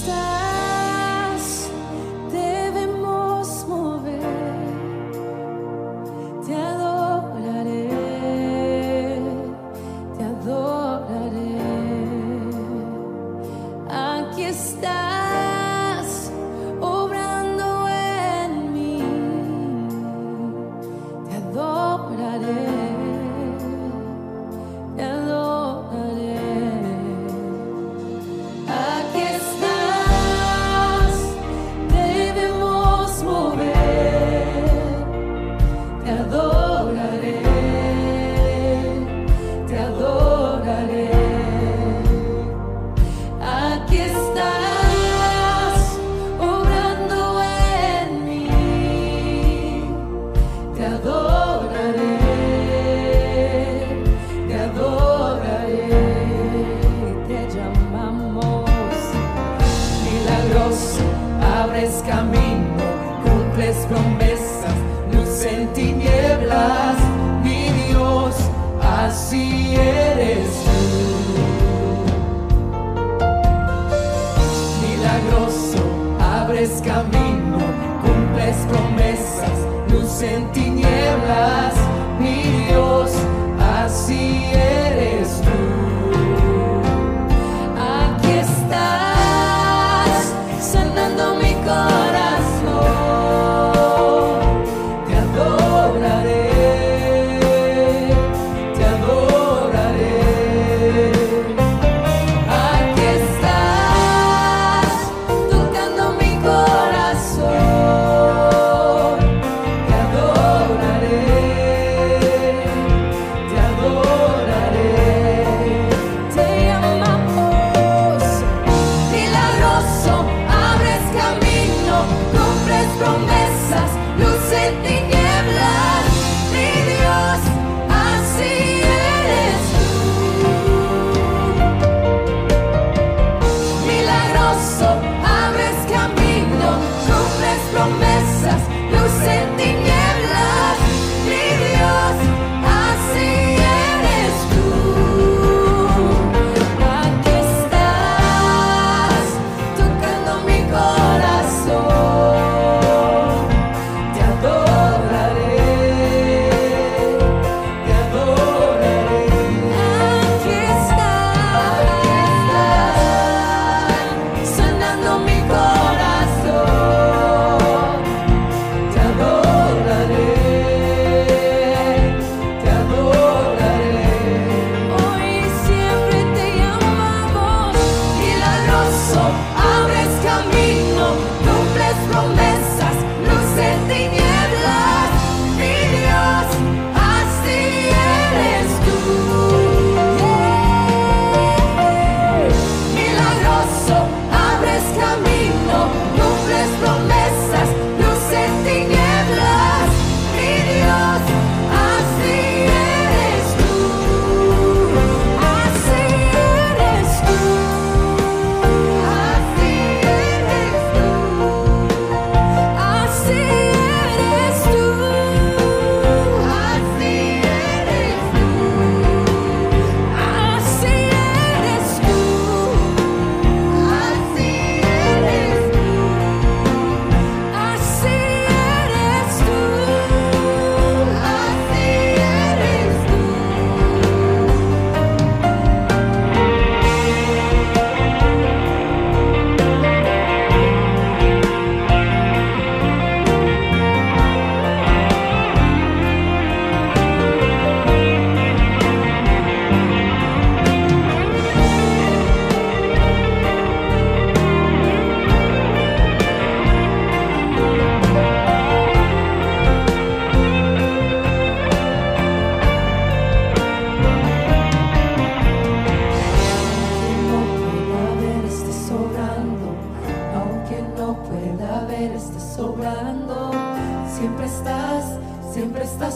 stars. en tinieblas.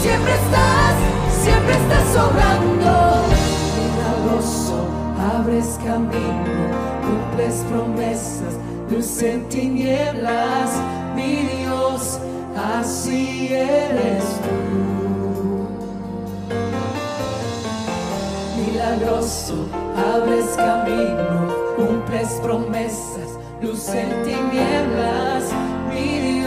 siempre estás, siempre estás sobrando. Milagroso, abres camino, cumples promesas, luz en tinieblas, mi Dios, así eres tú. Milagroso, abres camino, cumples promesas, luz en tinieblas, mi Dios.